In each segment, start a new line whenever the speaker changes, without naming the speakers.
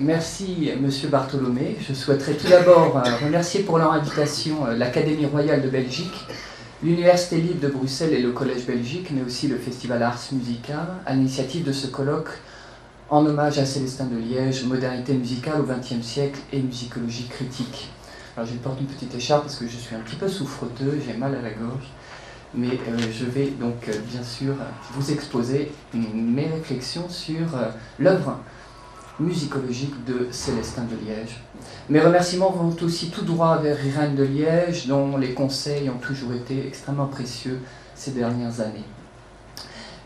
Merci Monsieur Bartholomé. Je souhaiterais tout d'abord euh, remercier pour leur invitation euh, l'Académie royale de Belgique, l'Université libre de Bruxelles et le Collège Belgique, mais aussi le Festival Ars Musica, à l'initiative de ce colloque en hommage à Célestin de Liège, modernité musicale au XXe siècle et musicologie critique. Alors je porte une petite écharpe parce que je suis un petit peu souffreteux, j'ai mal à la gorge, mais euh, je vais donc bien sûr vous exposer mes réflexions sur l'œuvre musicologique de Célestin de Liège. Mes remerciements vont aussi tout droit vers Irène de Liège, dont les conseils ont toujours été extrêmement précieux ces dernières années.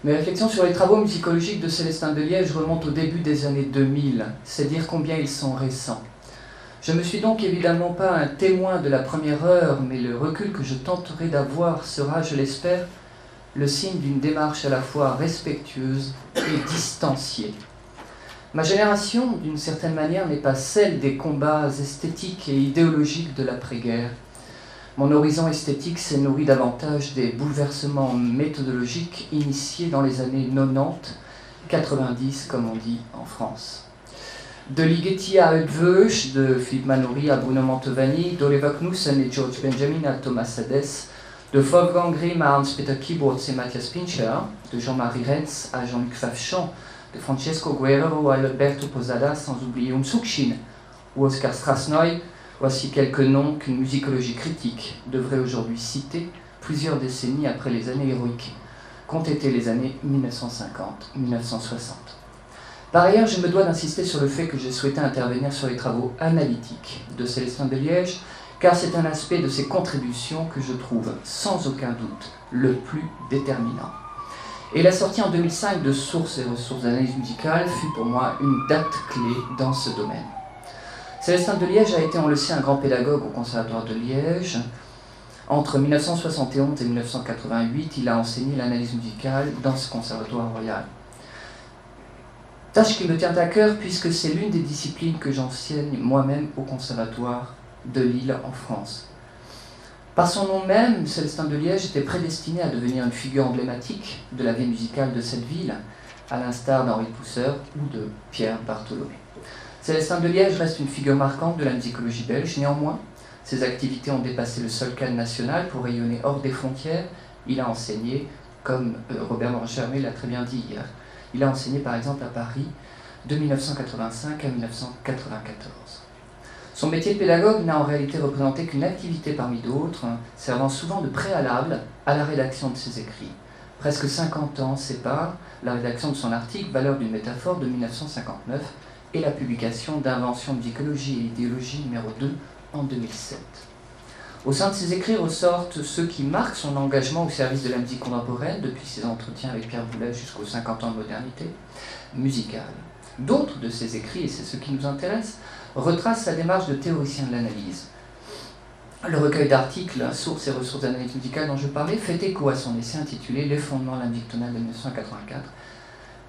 Mes réflexions sur les travaux musicologiques de Célestin de Liège remontent au début des années 2000, c'est dire combien ils sont récents. Je ne suis donc évidemment pas un témoin de la première heure, mais le recul que je tenterai d'avoir sera, je l'espère, le signe d'une démarche à la fois respectueuse et distanciée. Ma génération, d'une certaine manière, n'est pas celle des combats esthétiques et idéologiques de l'après-guerre. Mon horizon esthétique s'est nourri davantage des bouleversements méthodologiques initiés dans les années 90, 90 comme on dit en France. De Ligeti à Eudveuch, de Philippe Manoury à Bruno Mantovani, d'Oliver Knussen et George Benjamin à Thomas Sades, de Wolfgang Grimm à Hans-Peter Keyboards et Matthias Pincher, de Jean-Marie Renz à Jean-Luc Fafchamp, de Francesco Guerrero ou Alberto Posada, sans oublier Umsukshin ou Oscar Strasnoy, voici quelques noms qu'une musicologie critique devrait aujourd'hui citer plusieurs décennies après les années héroïques qu'ont été les années 1950-1960. Par ailleurs, je me dois d'insister sur le fait que j'ai souhaité intervenir sur les travaux analytiques de Célestin Liège, car c'est un aspect de ses contributions que je trouve sans aucun doute le plus déterminant. Et la sortie en 2005 de Sources et ressources d'analyse musicale fut pour moi une date clé dans ce domaine. Célestin de Liège a été, on le sait, un grand pédagogue au Conservatoire de Liège. Entre 1971 et 1988, il a enseigné l'analyse musicale dans ce conservatoire royal. Tâche qui me tient à cœur puisque c'est l'une des disciplines que j'enseigne moi-même au Conservatoire de Lille en France. Par son nom même, Célestin de Liège était prédestiné à devenir une figure emblématique de la vie musicale de cette ville, à l'instar d'Henri Pousseur ou de Pierre Bartholomé. Célestin de Liège reste une figure marquante de la musicologie belge. Néanmoins, ses activités ont dépassé le seul cadre national pour rayonner hors des frontières. Il a enseigné, comme euh, Robert Morin-Germain l'a très bien dit hier, il a enseigné par exemple à Paris de 1985 à 1994. Son métier de pédagogue n'a en réalité représenté qu'une activité parmi d'autres, servant souvent de préalable à la rédaction de ses écrits. Presque 50 ans séparent la rédaction de son article Valeur d'une métaphore de 1959 et la publication d'Invention de psychologie et idéologie numéro 2 en 2007. Au sein de ses écrits ressortent ceux qui marquent son engagement au service de la musique contemporaine depuis ses entretiens avec Pierre Boulez jusqu'aux 50 ans de modernité musicale. D'autres de ses écrits, et c'est ce qui nous intéresse, retrace sa démarche de théoricien de l'analyse. Le recueil d'articles, Sources et ressources d'analyse musicale dont je parlais, fait écho à son essai intitulé Les fondements de la musique tonale de 1984,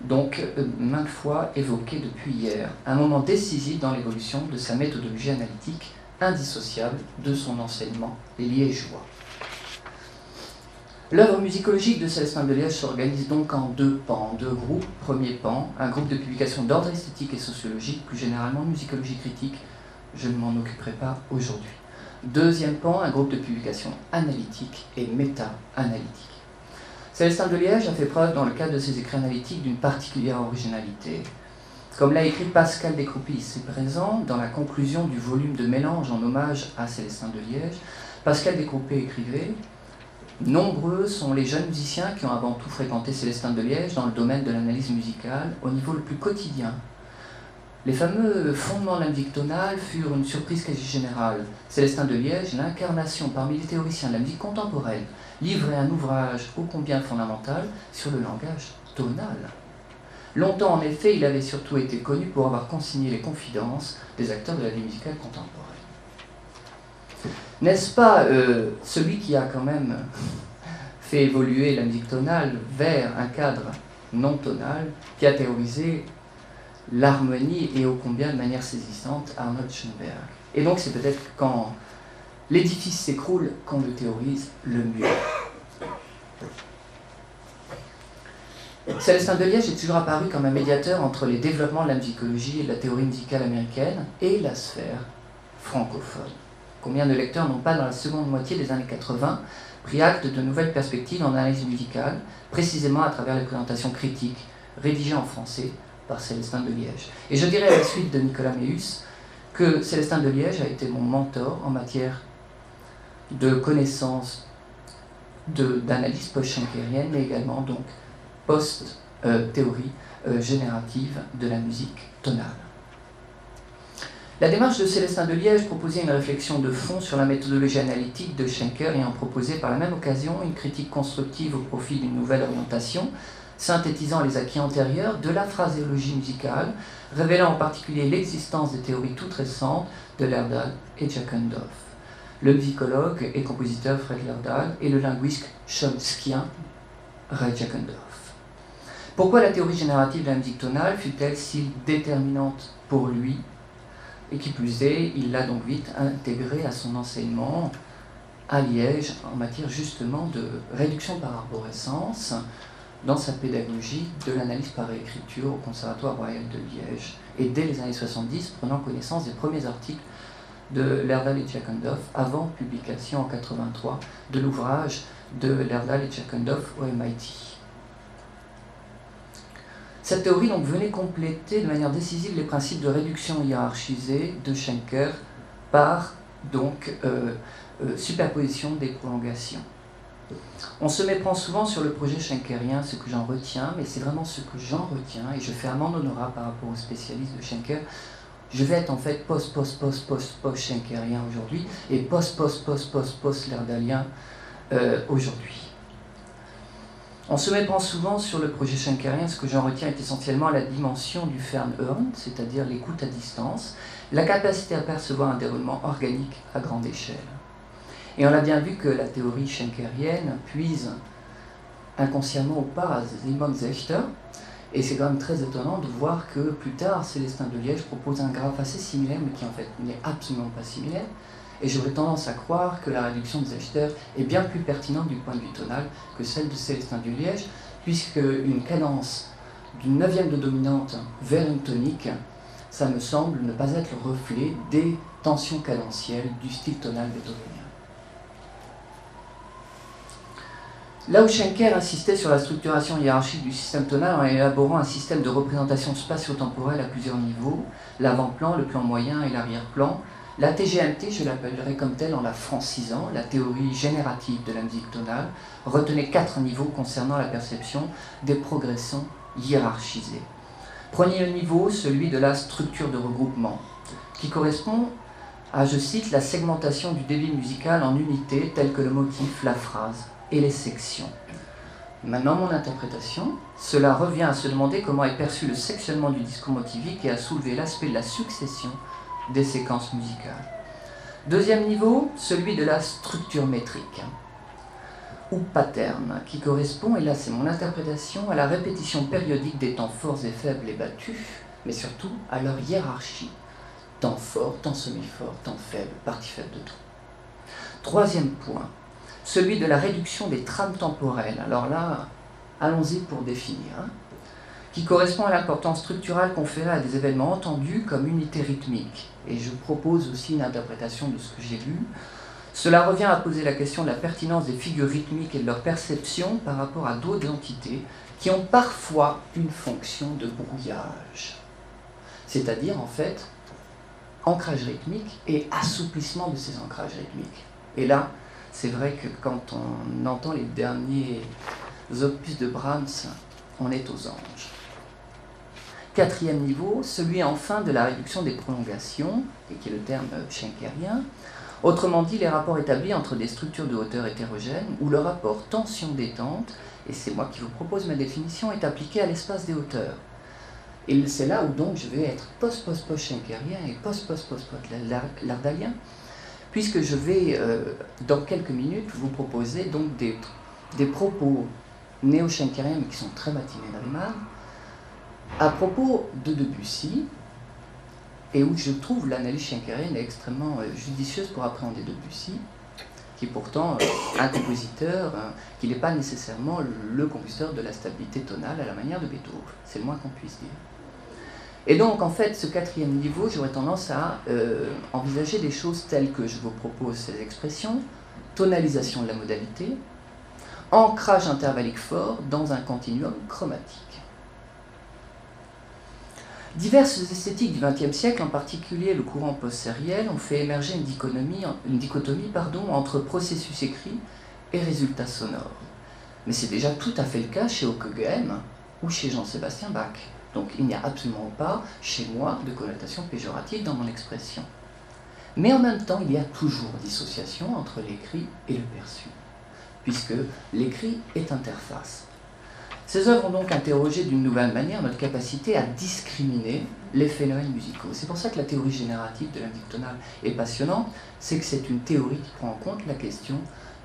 donc euh, maintes fois évoqué depuis hier, un moment décisif dans l'évolution de sa méthodologie analytique indissociable de son enseignement liégeois. L'œuvre musicologique de Célestin de Liège s'organise donc en deux pans, deux groupes. Premier pan, un groupe de publications d'ordre esthétique et sociologique, plus généralement musicologie critique. Je ne m'en occuperai pas aujourd'hui. Deuxième pan, un groupe de publications analytiques et méta-analytiques. Célestin de Liège a fait preuve dans le cadre de ses écrits analytiques d'une particulière originalité. Comme l'a écrit Pascal Descroupis ici présent, dans la conclusion du volume de mélange en hommage à Célestin de Liège, Pascal Descroupis écrivait Nombreux sont les jeunes musiciens qui ont avant tout fréquenté Célestin de Liège dans le domaine de l'analyse musicale au niveau le plus quotidien. Les fameux fondements de la musique tonale furent une surprise quasi générale. Célestin de Liège, l'incarnation parmi les théoriciens de la musique contemporaine, livrait un ouvrage ô combien fondamental sur le langage tonal. Longtemps, en effet, il avait surtout été connu pour avoir consigné les confidences des acteurs de la vie musicale contemporaine. N'est-ce pas euh, celui qui a quand même fait évoluer la musique tonale vers un cadre non tonal, qui a théorisé l'harmonie et ô combien de manière saisissante Arnold Schoenberg. Et donc c'est peut-être quand l'édifice s'écroule qu'on le théorise le mieux. Célestin de Liège est toujours apparu comme un médiateur entre les développements de la musicologie et de la théorie musicale américaine et la sphère francophone. Combien de lecteurs n'ont pas, dans la seconde moitié des années 80, pris acte de nouvelles perspectives en analyse musicale, précisément à travers les présentations critiques rédigées en français par Célestin de Liège? Et je dirais à la suite de Nicolas Meus que Célestin de Liège a été mon mentor en matière de connaissances d'analyse post-schenkerienne, mais également donc post-théorie euh, générative de la musique tonale. La démarche de Célestin de Liège proposait une réflexion de fond sur la méthodologie analytique de Schenker et en proposait par la même occasion une critique constructive au profit d'une nouvelle orientation, synthétisant les acquis antérieurs de la phraséologie musicale, révélant en particulier l'existence des théories toutes récentes de Lerdal et Jakendorf. Le musicologue et compositeur Fred Lerdal et le linguiste chomskien Ray Jakendorf. Pourquoi la théorie générative de la fut-elle si déterminante pour lui? Et qui plus est, il l'a donc vite intégré à son enseignement à Liège en matière justement de réduction par arborescence dans sa pédagogie de l'analyse par écriture au Conservatoire royal de Liège. Et dès les années 70, prenant connaissance des premiers articles de Lerdal et Tchakandov avant publication en 83 de l'ouvrage de Lerdal et Tchakandov au MIT. Cette théorie donc, venait compléter de manière décisive les principes de réduction hiérarchisée de Schenker par donc, euh, euh, superposition des prolongations. On se méprend souvent sur le projet schenkerien, ce que j'en retiens, mais c'est vraiment ce que j'en retiens, et je fais un honorat par rapport aux spécialistes de Schenker. Je vais être en fait post-post-post-post-post-schenkerien aujourd'hui, et post-post-post-post-post-lerdalien euh, aujourd'hui. On se méprend souvent sur le projet Schenkerien. Ce que j'en retiens est essentiellement la dimension du Fernhörn, c'est-à-dire l'écoute à distance, la capacité à percevoir un déroulement organique à grande échelle. Et on a bien vu que la théorie schenkerienne puise inconsciemment au pas Simon Zechter, et c'est quand même très étonnant de voir que plus tard, Célestin de Liège propose un graphe assez similaire, mais qui en fait n'est absolument pas similaire, et j'aurais tendance à croire que la réduction de Zechter est bien plus pertinente du point de vue tonal que celle de Célestin du Liège, puisque une cadence d'une neuvième de dominante vers une tonique, ça me semble ne pas être le reflet des tensions cadentielles du style tonal beethovenien. Là où Schenker insistait sur la structuration hiérarchique du système tonal en élaborant un système de représentation spatio-temporelle à plusieurs niveaux, l'avant-plan, le plan moyen et l'arrière-plan, la TGMT, je l'appellerai comme telle en la francisant, la théorie générative de la musique tonale, retenait quatre niveaux concernant la perception des progressions hiérarchisées. Premier niveau, celui de la structure de regroupement, qui correspond à, je cite, la segmentation du débit musical en unités telles que le motif, la phrase et les sections. Maintenant, mon interprétation, cela revient à se demander comment est perçu le sectionnement du discours motivique et à soulever l'aspect de la succession des séquences musicales. Deuxième niveau, celui de la structure métrique ou pattern, qui correspond, et là c'est mon interprétation, à la répétition périodique des temps forts et faibles et battus, mais surtout à leur hiérarchie. Temps fort, temps semi-fort, temps faible, partie faible de tout. Troisième point, celui de la réduction des trames temporelles. Alors là, allons-y pour définir. Hein qui correspond à l'importance structurelle conférée à des événements entendus comme unité rythmique. Et je propose aussi une interprétation de ce que j'ai lu. Cela revient à poser la question de la pertinence des figures rythmiques et de leur perception par rapport à d'autres entités qui ont parfois une fonction de brouillage. C'est-à-dire, en fait, ancrage rythmique et assouplissement de ces ancrages rythmiques. Et là, c'est vrai que quand on entend les derniers opus de Brahms, on est aux anges. Quatrième niveau, celui enfin de la réduction des prolongations, et qui est le terme schenkerien. Autrement dit, les rapports établis entre des structures de hauteur hétérogènes, où le rapport tension-détente, et c'est moi qui vous propose ma définition, est appliqué à l'espace des hauteurs. Et c'est là où donc je vais être post-post-post-schenkerien et post-post-post-lardalien, puisque je vais, euh, dans quelques minutes, vous proposer donc des, propos néo-schenkeriens, mais qui sont très matinés dans les à propos de Debussy, et où je trouve l'analyse schenkerienne extrêmement euh, judicieuse pour appréhender Debussy, qui est pourtant un compositeur hein, qui n'est pas nécessairement le compositeur de la stabilité tonale à la manière de Beethoven. C'est le moins qu'on puisse dire. Et donc, en fait, ce quatrième niveau, j'aurais tendance à euh, envisager des choses telles que je vous propose ces expressions tonalisation de la modalité, ancrage intervallique fort dans un continuum chromatique. Diverses esthétiques du XXe siècle, en particulier le courant post-sériel, ont fait émerger une dichotomie, une dichotomie entre processus écrit et résultats sonores. Mais c'est déjà tout à fait le cas chez Ockeghem ou chez Jean-Sébastien Bach. Donc il n'y a absolument pas, chez moi, de connotation péjorative dans mon expression. Mais en même temps, il y a toujours dissociation entre l'écrit et le perçu, puisque l'écrit est interface. Ces œuvres ont donc interrogé d'une nouvelle manière notre capacité à discriminer les phénomènes musicaux. C'est pour ça que la théorie générative de l'indique tonale est passionnante, c'est que c'est une théorie qui prend en compte la question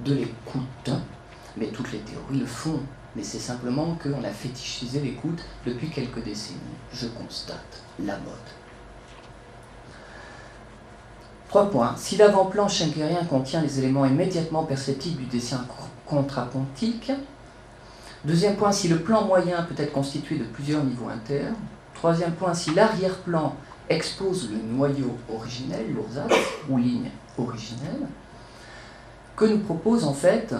de l'écoute. Mais toutes les théories le font, mais c'est simplement qu'on a fétichisé l'écoute depuis quelques décennies. Je constate la mode. Trois points. Si l'avant-plan schenkérien contient les éléments immédiatement perceptibles du dessin contrapontique. Deuxième point, si le plan moyen peut être constitué de plusieurs niveaux internes. Troisième point, si l'arrière-plan expose le noyau originel, l'ourzace, ou ligne originelle, que nous propose en fait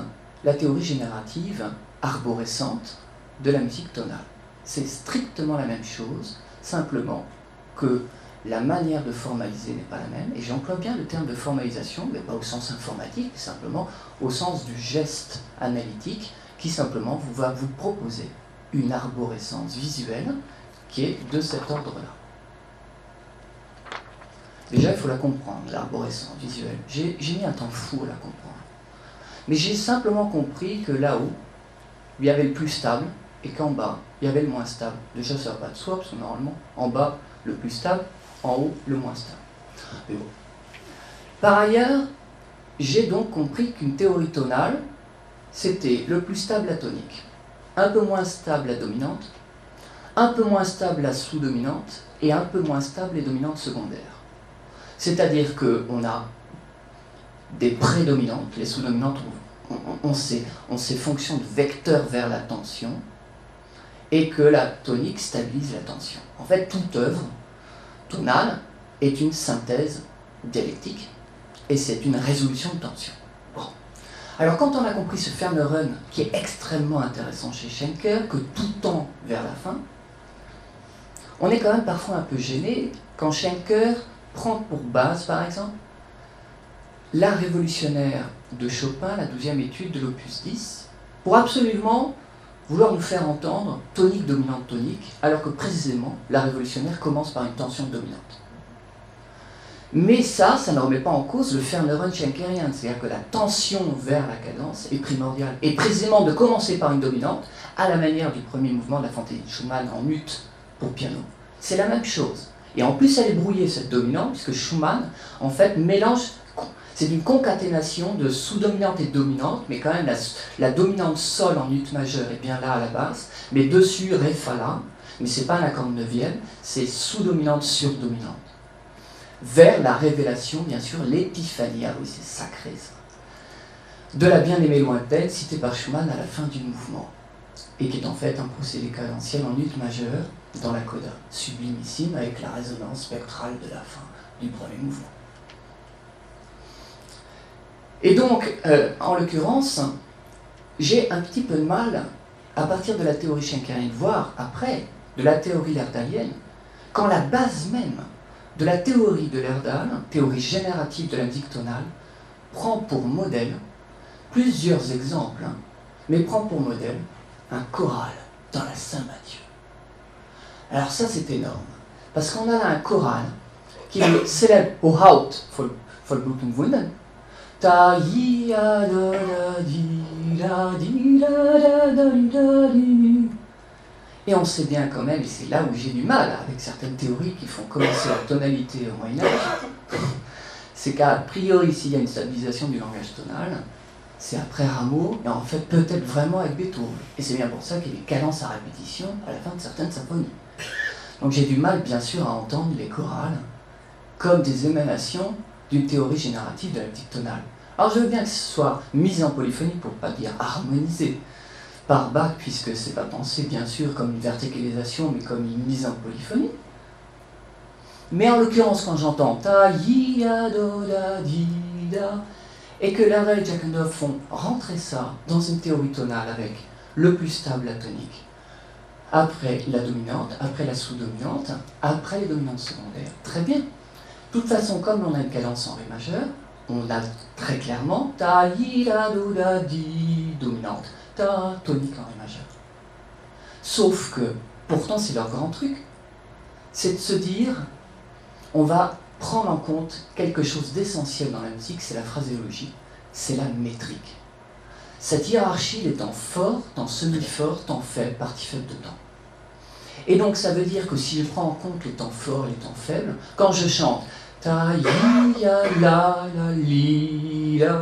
la théorie générative arborescente de la musique tonale. C'est strictement la même chose, simplement que la manière de formaliser n'est pas la même, et j'emploie bien le terme de formalisation, mais pas au sens informatique, simplement au sens du geste analytique, qui simplement vous va vous proposer une arborescence visuelle qui est de cet ordre-là. Déjà, il faut la comprendre, l'arborescence visuelle. J'ai mis un temps fou à la comprendre. Mais j'ai simplement compris que là-haut, il y avait le plus stable et qu'en bas, il y avait le moins stable. Déjà, ça ne va pas de soi, parce que normalement, en bas, le plus stable, en haut, le moins stable. Par ailleurs, j'ai donc compris qu'une théorie tonale, c'était le plus stable la tonique, un peu moins stable la dominante, un peu moins stable la sous-dominante et un peu moins stable les dominantes secondaires. C'est-à-dire qu'on a des prédominantes, les sous-dominantes, on, on, on sait fonction de vecteur vers la tension, et que la tonique stabilise la tension. En fait, toute œuvre tonale est une synthèse dialectique, et c'est une résolution de tension. Alors quand on a compris ce Ferneren, qui est extrêmement intéressant chez Schenker, que tout tend vers la fin, on est quand même parfois un peu gêné quand Schenker prend pour base, par exemple, l'art révolutionnaire de Chopin, la douzième étude de l'opus 10, pour absolument vouloir nous faire entendre tonique, dominante, tonique, alors que précisément la révolutionnaire commence par une tension dominante. Mais ça, ça ne remet pas en cause le Ferneren schenkerian, c'est-à-dire que la tension vers la cadence est primordiale. Et précisément de commencer par une dominante, à la manière du premier mouvement de la fantaisie de Schumann en ut pour piano. C'est la même chose. Et en plus, elle est brouillée, cette dominante, puisque Schumann, en fait, mélange c'est une concaténation de sous-dominante et dominante, mais quand même la, dominante sol en ut majeur est bien là à la base, mais dessus ré fa la, mais c'est pas un accord neuvième, c'est sous-dominante sur dominante. Vers la révélation, bien sûr, l'épiphanie, ah oui c'est sacré ça, de la bien-aimée lointaine citée par Schumann à la fin du mouvement, et qui est en fait un procédé cadentiel en ut majeur dans la coda, sublimissime avec la résonance spectrale de la fin du premier mouvement. Et donc, euh, en l'occurrence, j'ai un petit peu de mal, à partir de la théorie schenkerienne, voire après, de la théorie lerdalienne, quand la base même de la théorie de Lerdal, théorie générative de la musique tonale, prend pour modèle plusieurs exemples, hein, mais prend pour modèle un choral dans la Saint-Mathieu. Alors ça, c'est énorme, parce qu'on a là un choral qui est célèbre au Haut Volksblutenwunden, et on sait bien quand même, et c'est là où j'ai du mal avec certaines théories qui font commencer la tonalité au Moyen-Âge, c'est qu'à priori, s'il y a une stabilisation du langage tonal, c'est après Rameau, et en fait peut-être vraiment avec Beethoven. Et c'est bien pour ça qu'il y a des à répétition à la fin de certaines symphonies. Donc j'ai du mal, bien sûr, à entendre les chorales comme des émanations d'une théorie générative de la musique tonale. Alors je veux bien que ce soit mis en polyphonie pour ne pas dire harmonisé par Bach, puisque c'est pas pensé bien sûr comme une verticalisation, mais comme une mise en polyphonie. Mais en l'occurrence, quand j'entends ta ya do da di da, et que Lerda et Jakandov font rentrer ça dans une théorie tonale avec le plus stable, la tonique, après la dominante, après la sous-dominante, après les dominantes secondaires. Très bien. De toute façon, comme on a une cadence en Ré majeur, on a très clairement ta yi la do da di dominante, tonique en Ré majeur. Sauf que, pourtant, c'est leur grand truc, c'est de se dire, on va prendre en compte quelque chose d'essentiel dans la musique, c'est la phraséologie, c'est la métrique. Cette hiérarchie est en fort, en semi-fort, en faible, partie faible de temps. Et donc ça veut dire que si je prends en compte les temps forts, les temps faibles, quand je chante ta ya la la li la,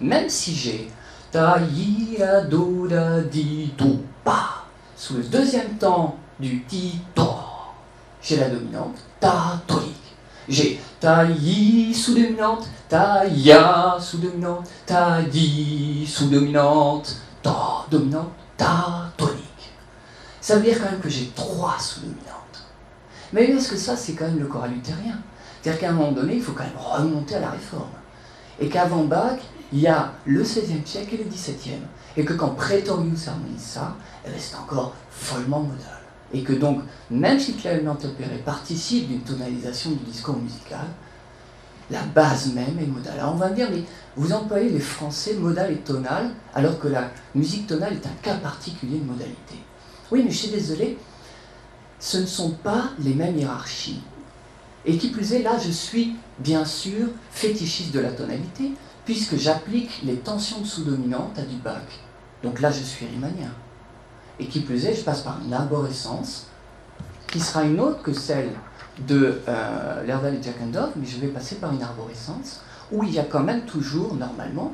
même si j'ai ta ya do da di do pa, sous le deuxième temps du ti to, j'ai la dominante ta tonique. J'ai ta yi sous-dominante, ta ya sous-dominante, ta di sous-dominante, ta dominante, ta tonique. Ça veut dire quand même que j'ai trois sous-dominantes. Mais est-ce que ça, c'est quand même le choral luthérien C'est-à-dire qu'à un moment donné, il faut quand même remonter à la réforme. Et qu'avant Bach, il y a le XVIe siècle et le XVIIe. Et que quand Praetorius harmonise ça, c'est encore follement modal. Et que donc, même si clairement opéré participe d'une tonalisation du discours musical, la base même est modale. Alors on va me dire, mais vous employez les français modal et tonal, alors que la musique tonale est un cas particulier de modalité. Oui, mais je suis désolé, ce ne sont pas les mêmes hiérarchies. Et qui plus est, là, je suis bien sûr fétichiste de la tonalité, puisque j'applique les tensions de sous-dominante à du bac. Donc là, je suis riemanien. Et qui plus est, je passe par une arborescence, qui sera une autre que celle de euh, et Jakendorf, mais je vais passer par une arborescence, où il y a quand même toujours, normalement,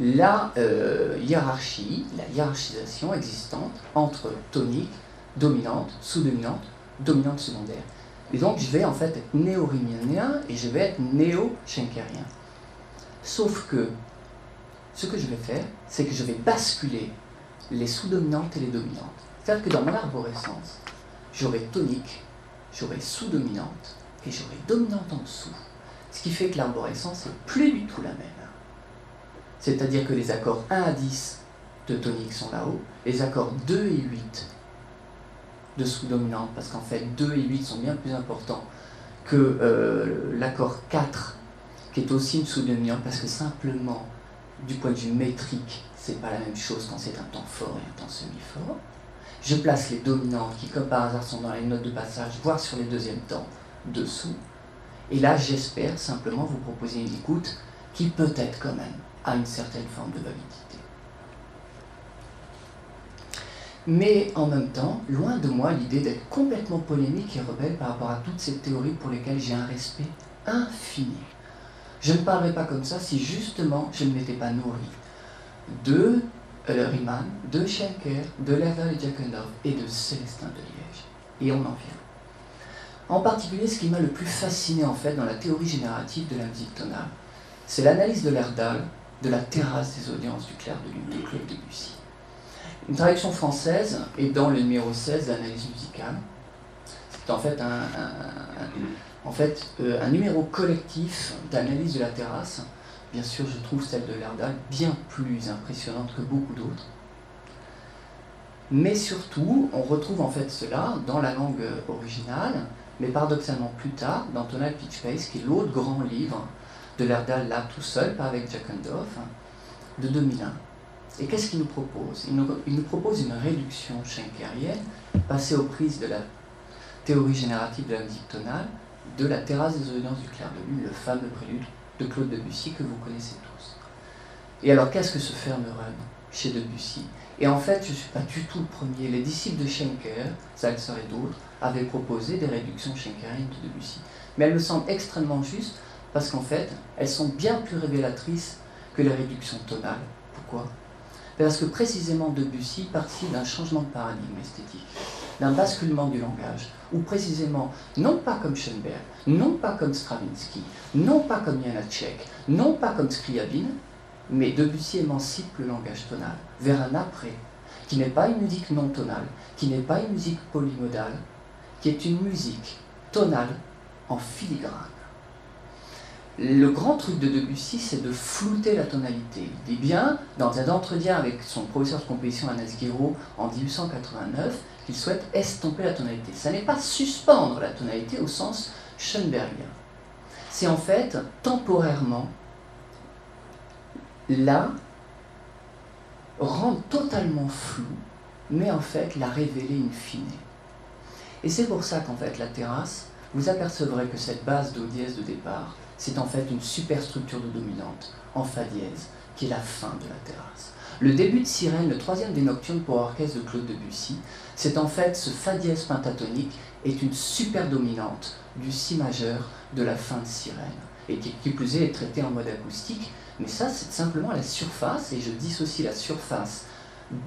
la euh, hiérarchie, la hiérarchisation existante entre tonique, dominante, sous-dominante, dominante secondaire. Et donc je vais en fait être néo-riemanien et je vais être néo-schenkerien. Sauf que ce que je vais faire, c'est que je vais basculer les sous-dominantes et les dominantes. C'est-à-dire que dans mon arborescence, j'aurai tonique, j'aurai sous-dominante et j'aurai dominante en dessous. Ce qui fait que l'arborescence n'est plus du tout la même. C'est-à-dire que les accords 1 à 10 de tonique sont là-haut, les accords 2 et 8 de sous-dominante, parce qu'en fait 2 et 8 sont bien plus importants que euh, l'accord 4, qui est aussi une sous-dominante, parce que simplement, du point de vue métrique, c'est pas la même chose quand c'est un temps fort et un temps semi-fort. Je place les dominantes qui, comme par hasard, sont dans les notes de passage, voire sur les deuxièmes temps, dessous. Et là, j'espère simplement vous proposer une écoute qui peut être quand même à une certaine forme de validité. Mais en même temps, loin de moi l'idée d'être complètement polémique et rebelle par rapport à toutes ces théories pour lesquelles j'ai un respect infini. Je ne parlerai pas comme ça si justement je ne m'étais pas nourri de euh, Riemann, de Schenker, de Lerner et Diakonov et de Célestin de Liège. Et on en vient. En particulier, ce qui m'a le plus fasciné en fait dans la théorie générative de la musique tonale, c'est l'analyse de l'Erdal de la terrasse des audiences du clair de lune de Claude Debussy. Une traduction française est dans le numéro 16 d'analyse musicale. C'est en fait un, en fait, euh, un numéro collectif d'analyse de la terrasse. Bien sûr, je trouve celle de Lerdal bien plus impressionnante que beaucoup d'autres. Mais surtout, on retrouve en fait cela dans la langue originale, mais paradoxalement plus tard, dans Tonal Pitch Pace, qui est l'autre grand livre de Lerdal là tout seul, pas avec Jack de 2001. Et qu'est-ce qu'il nous propose? Il nous, propose une réduction schenkerienne, passée aux prises de la théorie générative de la musique tonale, de la terrasse des audiences du clair de lune, le fameux prélude de Claude Debussy que vous connaissez tous. Et alors qu'est-ce que ce Run chez Debussy? Et en fait, je ne suis pas du tout le premier. Les disciples de Schenker, Salzer et d'autres, avaient proposé des réductions schenkeriennes de Debussy. Mais elles me semblent extrêmement justes parce qu'en fait, elles sont bien plus révélatrices que les réductions tonales. Pourquoi? Parce que précisément Debussy participe d'un changement de paradigme esthétique, d'un basculement du langage. Où précisément, non pas comme Schoenberg, non pas comme Stravinsky, non pas comme Janacek, non pas comme Scriabine, mais Debussy émancipe le langage tonal vers un après, qui n'est pas une musique non tonale, qui n'est pas une musique polymodale, qui est une musique tonale en filigrane. Le grand truc de Debussy, c'est de flouter la tonalité. Il dit bien, dans un entretien avec son professeur de composition Anas Guiraud en 1889, qu'il souhaite estomper la tonalité. Ça n'est pas suspendre la tonalité au sens Schoenbergien. C'est en fait temporairement la rendre totalement floue, mais en fait la révéler in fine. Et c'est pour ça qu'en fait la terrasse, vous apercevrez que cette base do dièse de départ, c'est en fait une superstructure de dominante en fa dièse, qui est la fin de la terrasse. Le début de Sirène, le troisième des nocturnes pour orchestre de Claude Debussy, c'est en fait ce fa dièse pentatonique est une super dominante du si majeur de la fin de Sirène, et qui, plus est, est traité en mode acoustique, mais ça c'est simplement la surface, et je dissocie la surface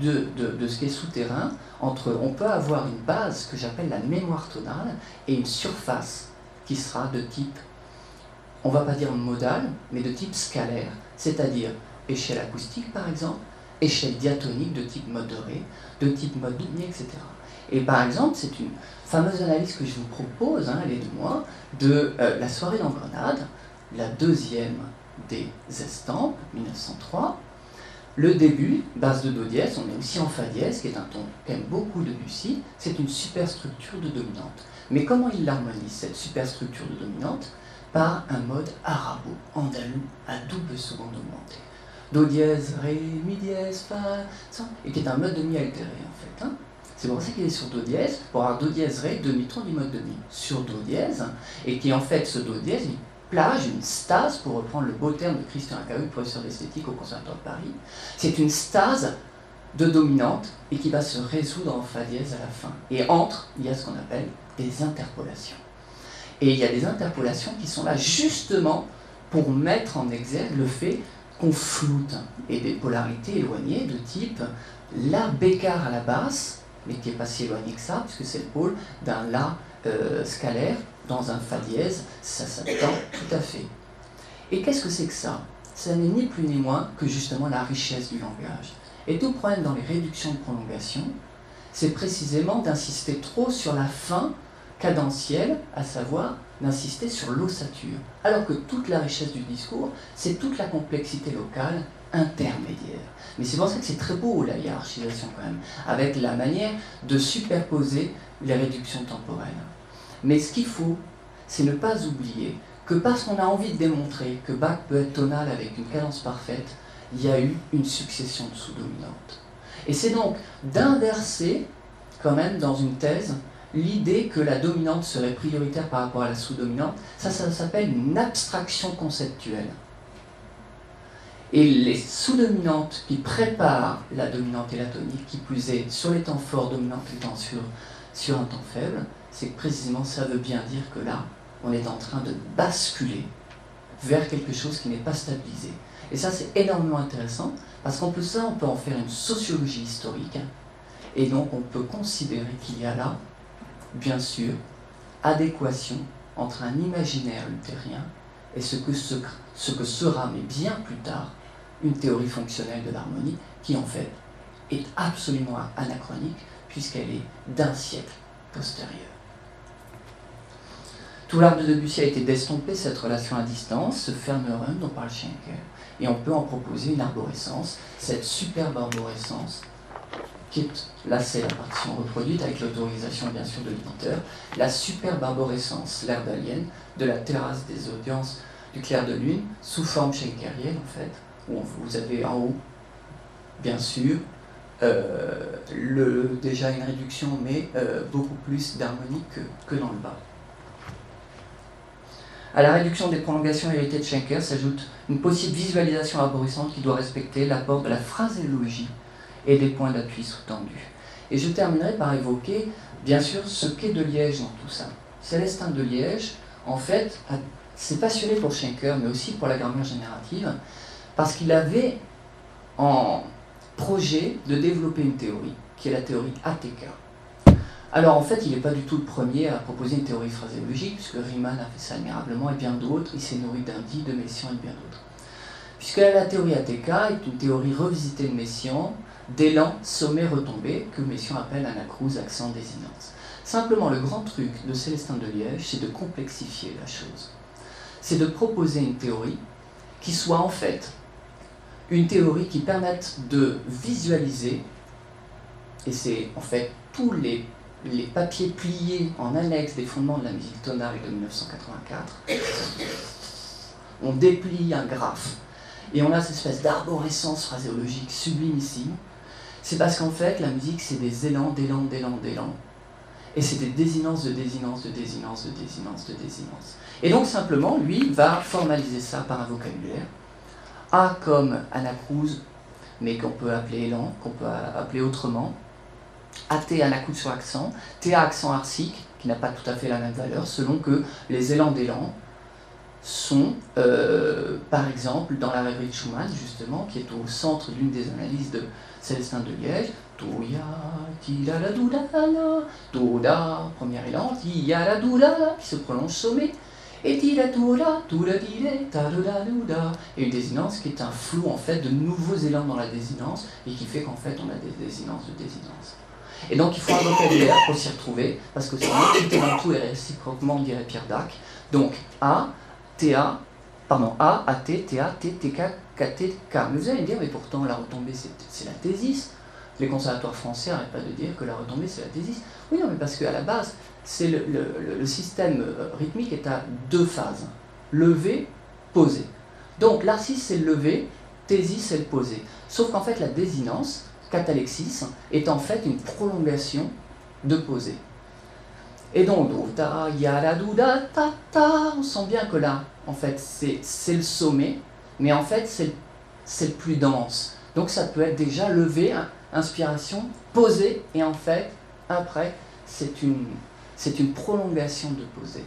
de, de, ce qui est souterrain, entre, on peut avoir une base que j'appelle la mémoire tonale et une surface qui sera de type, on va pas dire modal, mais de type scalaire, c'est-à-dire échelle acoustique par exemple, échelle diatonique de type modéré, de type mode etc. Et par exemple, c'est une fameuse analyse que je vous propose, hein, elle est de moi, de euh, la soirée dans Grenade, la deuxième des estampes, 1903, le début, base de Do dièse, on est aussi en Fa dièse, qui est un ton qu'aime beaucoup de Debussy, c'est une superstructure de dominante. Mais comment il l'harmonise, cette superstructure de dominante? Par un mode arabo-andalou à double seconde augmentée. Do dièse, Ré, Mi dièse, Fa, Sol, et qui est un mode de Mi altéré en fait. Hein. c'est pour ça qu'il est sur Do dièse, pour avoir Do dièse, Ré, demi-ton du mode de Mi, sur Do dièse, et qui en fait, ce Do dièse, plage, une stase, pour reprendre le beau terme de Christian Acahu, professeur d'esthétique au Conservatoire de Paris, c'est une stase de dominante et qui va se résoudre en fa dièse à la fin. Et entre, il y a ce qu'on appelle des interpolations. Et il y a des interpolations qui sont là justement pour mettre en exergue le fait qu'on floute et des polarités éloignées de type La bécard à la basse, mais qui n'est pas si éloigné que ça, puisque c'est le pôle d'un La euh, scalaire dans un fa dièse, ça s'attend tout à fait. Et qu'est-ce que c'est que ça? Ça n'est ni plus ni moins que justement la richesse du langage. Et tout problème dans les réductions de prolongation, c'est précisément d'insister trop sur la fin cadentielle, à savoir d'insister sur l'ossature. Alors que toute la richesse du discours, c'est toute la complexité locale intermédiaire. Mais c'est pour ça que c'est très beau la hiérarchisation quand même, avec la manière de superposer les réductions temporelles. Mais ce qu'il faut, c'est ne pas oublier que parce qu'on a envie de démontrer que Bach peut être tonal avec une cadence parfaite, il y a eu une succession de sous-dominantes. Et c'est donc d'inverser, quand même, dans une thèse, l'idée que la dominante serait prioritaire par rapport à la sous-dominante. Ça, ça s'appelle une abstraction conceptuelle. Et les sous-dominantes qui préparent la dominante et la tonique, qui plus est sur les temps forts, dominante étant sur, sur un temps faible, c'est précisément ça veut bien dire que là, on est en train de basculer vers quelque chose qui n'est pas stabilisé. Et ça, c'est énormément intéressant, parce qu'en plus ça, on peut en faire une sociologie historique, et donc on peut considérer qu'il y a là, bien sûr, adéquation entre un imaginaire luthérien et ce que, sera, mais bien plus tard, une théorie fonctionnelle de l'harmonie, qui en fait est absolument anachronique, puisqu'elle est d'un siècle postérieur. Tout l'art de Debussy a été d'estomper cette relation à distance, ce Ferneren dont parle Schenker, et on peut en proposer une arborescence, cette superbe arborescence, là c'est la partition reproduite avec l'autorisation bien sûr de l'éditeur, la superbe arborescence, l'air d'alien, de la terrasse des audiences du clair de lune, sous forme schenkerienne en fait, où vous avez en haut, bien sûr, euh, déjà une réduction, mais euh, beaucoup plus d'harmonie que, que dans le bas. À la réduction des prolongations héritées de Schenker s'ajoute une possible visualisation arborescente qui doit respecter l'apport de la phraséologie et des points d'appui sous-tendus. Et je terminerai par évoquer, bien sûr, ce qu'est de Liège dans tout ça. Célestin de Liège, en fait, s'est passionné pour Schenker, mais aussi pour la grammaire générative, parce qu'il avait en projet de développer une théorie, qui est la théorie ATK. Alors en fait, il n'est pas du tout le premier à proposer une théorie phraséologique, puisque Riemann a fait ça admirablement, et bien d'autres, il s'est nourri d'Indy, de Messiaen et bien d'autres. Puisque la théorie ATK est une théorie revisitée de Messiaen, d'élan, sommet, retombé, que Messiaen appelle anacrouse, accent, désinence. Simplement, le grand truc de Célestin de Liège, c'est de complexifier la chose. C'est de proposer une théorie qui soit en fait une théorie qui permette de visualiser, et c'est en fait tous les, les papiers pliés en annexe des fondements de la musique tonale de 1984, on déplie un graphe et on a cette espèce d'arborescence phraséologique sublimissime. C'est parce qu'en fait, la musique, c'est des élans, d'élans, d'élans, d'élans. Et c'est des désinences de désinences de désinences de désinences de désinences. Et donc, simplement, lui va formaliser ça par un vocabulaire a comme anacrouse, mais qu'on peut appeler élan, qu'on peut appeler autrement. AT anacrouse sur accent, TA accent arsique, qui n'a pas tout à fait la même valeur, selon que les élans d'élan sont, euh, par exemple, dans la rêverie de Schumann, justement, qui est au centre d'une des analyses de Célestin de Liège, premier élan, qui se prolonge sommet, et une désinence qui est un flou en fait de nouveaux élans dans la désinence et qui fait qu'en fait on a des désinences de désinence. Et donc il faut un vocabulaire pour s'y retrouver parce que c'est une dans tout et réciproquement dirait Pierre Dac. Donc A, TA, pardon, A, AT, TA, T, TK, KT, K. Mais vous allez me dire, mais pourtant la retombée c'est la thésis. Les conservatoires français n'arrêtent pas de dire que la retombée c'est la thésis. Oui, non, mais parce qu'à la base, c'est le, système euh, rythmique est à deux phases. Levé, posé. Donc l'arcis c'est le levé, thésis c'est le posé. Sauf qu'en fait la désinence, catalexis, est en fait une prolongation de posé. Et donc, on sent bien que là, en fait, c'est le sommet, mais en fait, c'est le plus dense. Donc ça peut être déjà levé, hein, inspiration, posé, et en fait, après, c'est une une prolongation de posé.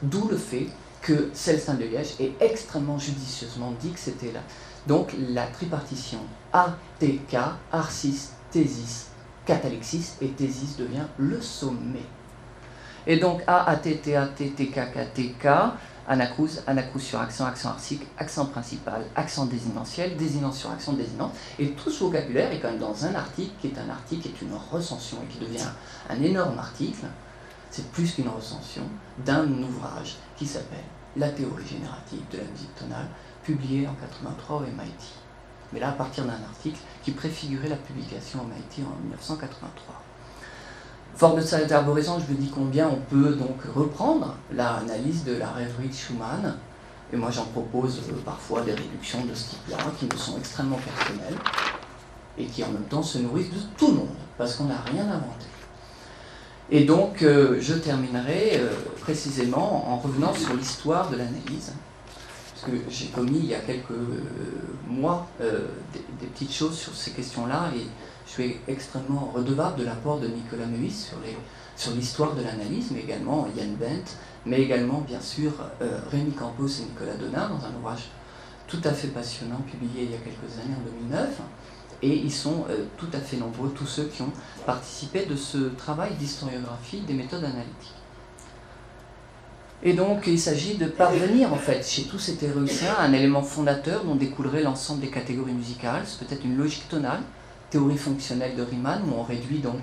D'où le fait que Célestin de Liège est extrêmement judicieusement dit que c'était là. Donc la tripartition ATK, Arcis, Thésis, Catalexis, et Thésis devient le sommet. Et donc A, A, T, T, A, T, T, K, K, T, K, anacrous, anacrous sur accent, accent arsique, accent principal, accent désinentiel, désinence sur accent désinant. Et tout ce vocabulaire est quand même dans un article qui est un article qui est une recension et qui devient un énorme article c'est plus qu'une recension d'un ouvrage qui s'appelle La théorie générative de la musique tonale, publié en 83 au MIT. Mais là, à partir d'un article qui préfigurait la publication au MIT en 1983. Fort de cette je me dis combien on peut donc reprendre l'analyse de la rêverie de Schumann. Et moi, j'en propose euh, parfois des réductions de ce type-là, qui me sont extrêmement personnelles et qui en même temps se nourrissent de tout le monde, parce qu'on n'a rien inventé. Et donc, euh, je terminerai euh, précisément en revenant sur l'histoire de l'analyse, j'ai commis il y a quelques euh, mois des, petites choses sur ces questions-là, et je suis extrêmement redevable de l'apport de Nicolas Meuis sur l'histoire de l'analyse, mais également Yann Bent, mais également, bien sûr, Rémi Campos et Nicolas Donat, dans un ouvrage tout à fait passionnant, publié il y a quelques années, en 2009, et ils sont euh, tout à fait nombreux, tous ceux qui ont participé de ce travail d'historiographie des méthodes analytiques. Et donc il s'agit de parvenir en fait chez tous ces théoriciens à un élément fondateur dont découlerait l'ensemble des catégories musicales, c'est peut-être une logique tonale, théorie fonctionnelle de Riemann, où on réduit donc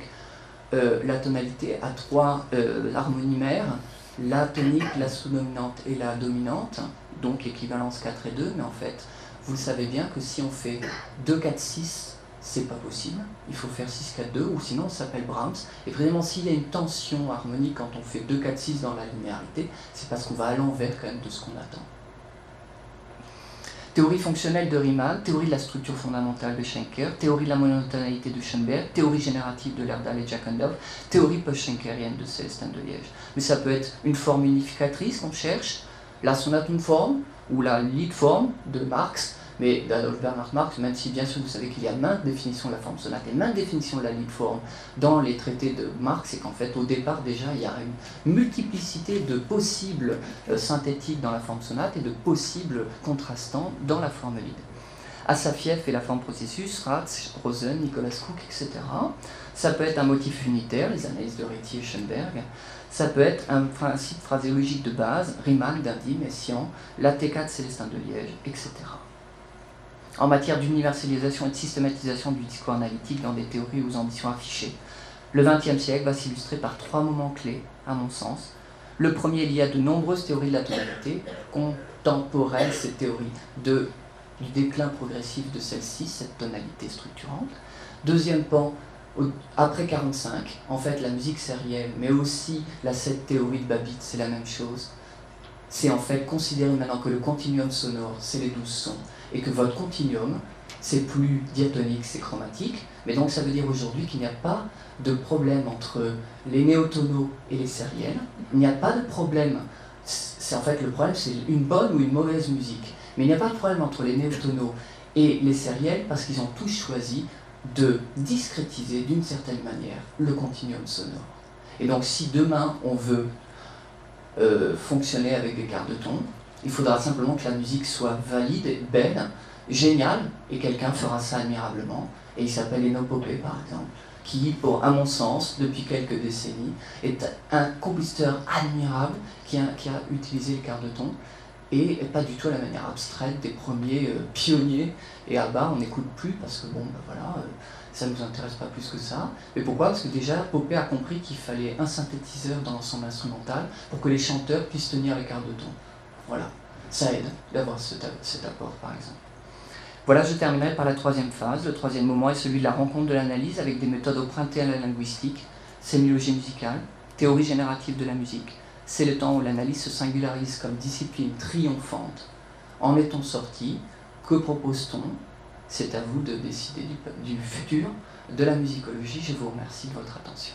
euh, la tonalité à trois euh, harmonies mères, la tonique, la sous-dominante et la dominante, donc équivalence 4 et 2, mais en fait vous savez bien que si on fait 2, 4, 6, c'est pas possible. Il faut faire 6, 4, 2, ou sinon ça s'appelle Brahms. Et vraiment, s'il y a une tension harmonique quand on fait 2, 4, 6 dans la linéarité, c'est parce qu'on va à l'envers quand même de ce qu'on attend. Théorie fonctionnelle de Riemann, théorie de la structure fondamentale de Schenker, théorie de la monotonalité de Schoenberg, théorie générative de Lerdal et Jakandov, théorie post-schenkerienne de Célestin de Liège. Mais ça peut être une forme unificatrice qu'on cherche, la sonate une forme, ou la lead form de Marx, mais d'Adolf Bernhard Marx, même si bien sûr vous savez qu'il y a maintes définitions de la forme sonate et maintes définitions de la lead form dans les traités de Marx, et qu'en fait au départ déjà il y a une multiplicité de possibles euh, synthétiques dans la forme sonate et de possibles contrastants dans la forme lead. Asafiev et la forme processus, Ratz, Rosen, Nicolas Cook, etc. Ça peut être un motif unitaire, les analyses de Ritchie et Schoenberg. Ça peut être un principe phraséologique de base, Riemann, Dindy, Messiaen, la T4 Célestin de Liège, etc. En matière d'universalisation et de systématisation du discours analytique dans des théories aux ambitions affichées, le XXe siècle va s'illustrer par trois moments clés, à mon sens. Le premier, il y a de nombreuses théories de la tonalité, contemporaines, ces théories de, du déclin progressif de celle-ci, cette tonalité structurante. Deuxième pan, après 45, en fait, la musique sérielle, mais aussi la cette théorie de Babbitt, c'est la même chose. C'est en fait considérer maintenant que le continuum sonore, c'est les douze sons, et que votre continuum, c'est plus diatonique, c'est chromatique. Mais donc ça veut dire aujourd'hui qu'il n'y a pas de problème entre les néotonaux et les sériels. Il n'y a pas de problème. En fait le problème, c'est une bonne ou une mauvaise musique. Mais il n'y a pas de problème entre les néotonaux et les sériels parce qu'ils ont tous choisi de discrétiser d'une certaine manière le continuum sonore. Et donc si demain on veut euh, fonctionner avec des quarts de ton, il faudra simplement que la musique soit valide, belle, géniale, et quelqu'un fera ça admirablement. Et il s'appelle Enopopé par exemple, qui, pour, à mon sens, depuis quelques décennies, est un compositeur admirable qui a, utilisé le quart de ton et pas du tout à la manière abstraite des premiers euh, pionniers. Et à bas, on n'écoute plus parce que bon, ben voilà, euh, ça ne nous intéresse pas plus que ça. Mais pourquoi? Parce que déjà, Popé a compris qu'il fallait un synthétiseur dans l'ensemble instrumental pour que les chanteurs puissent tenir les quarts de ton. Voilà, ça aide d'avoir cet, apport, par exemple. Voilà, je terminerai par la troisième phase. Le troisième moment est celui de la rencontre de l'analyse avec des méthodes empruntées à la linguistique, sémiologie musicale, théorie générative de la musique, c'est le temps où l'analyse se singularise comme discipline triomphante. En est-on sorti? Que propose-t-on? C'est à vous de décider du, du futur de la musicologie. Je vous remercie de votre attention.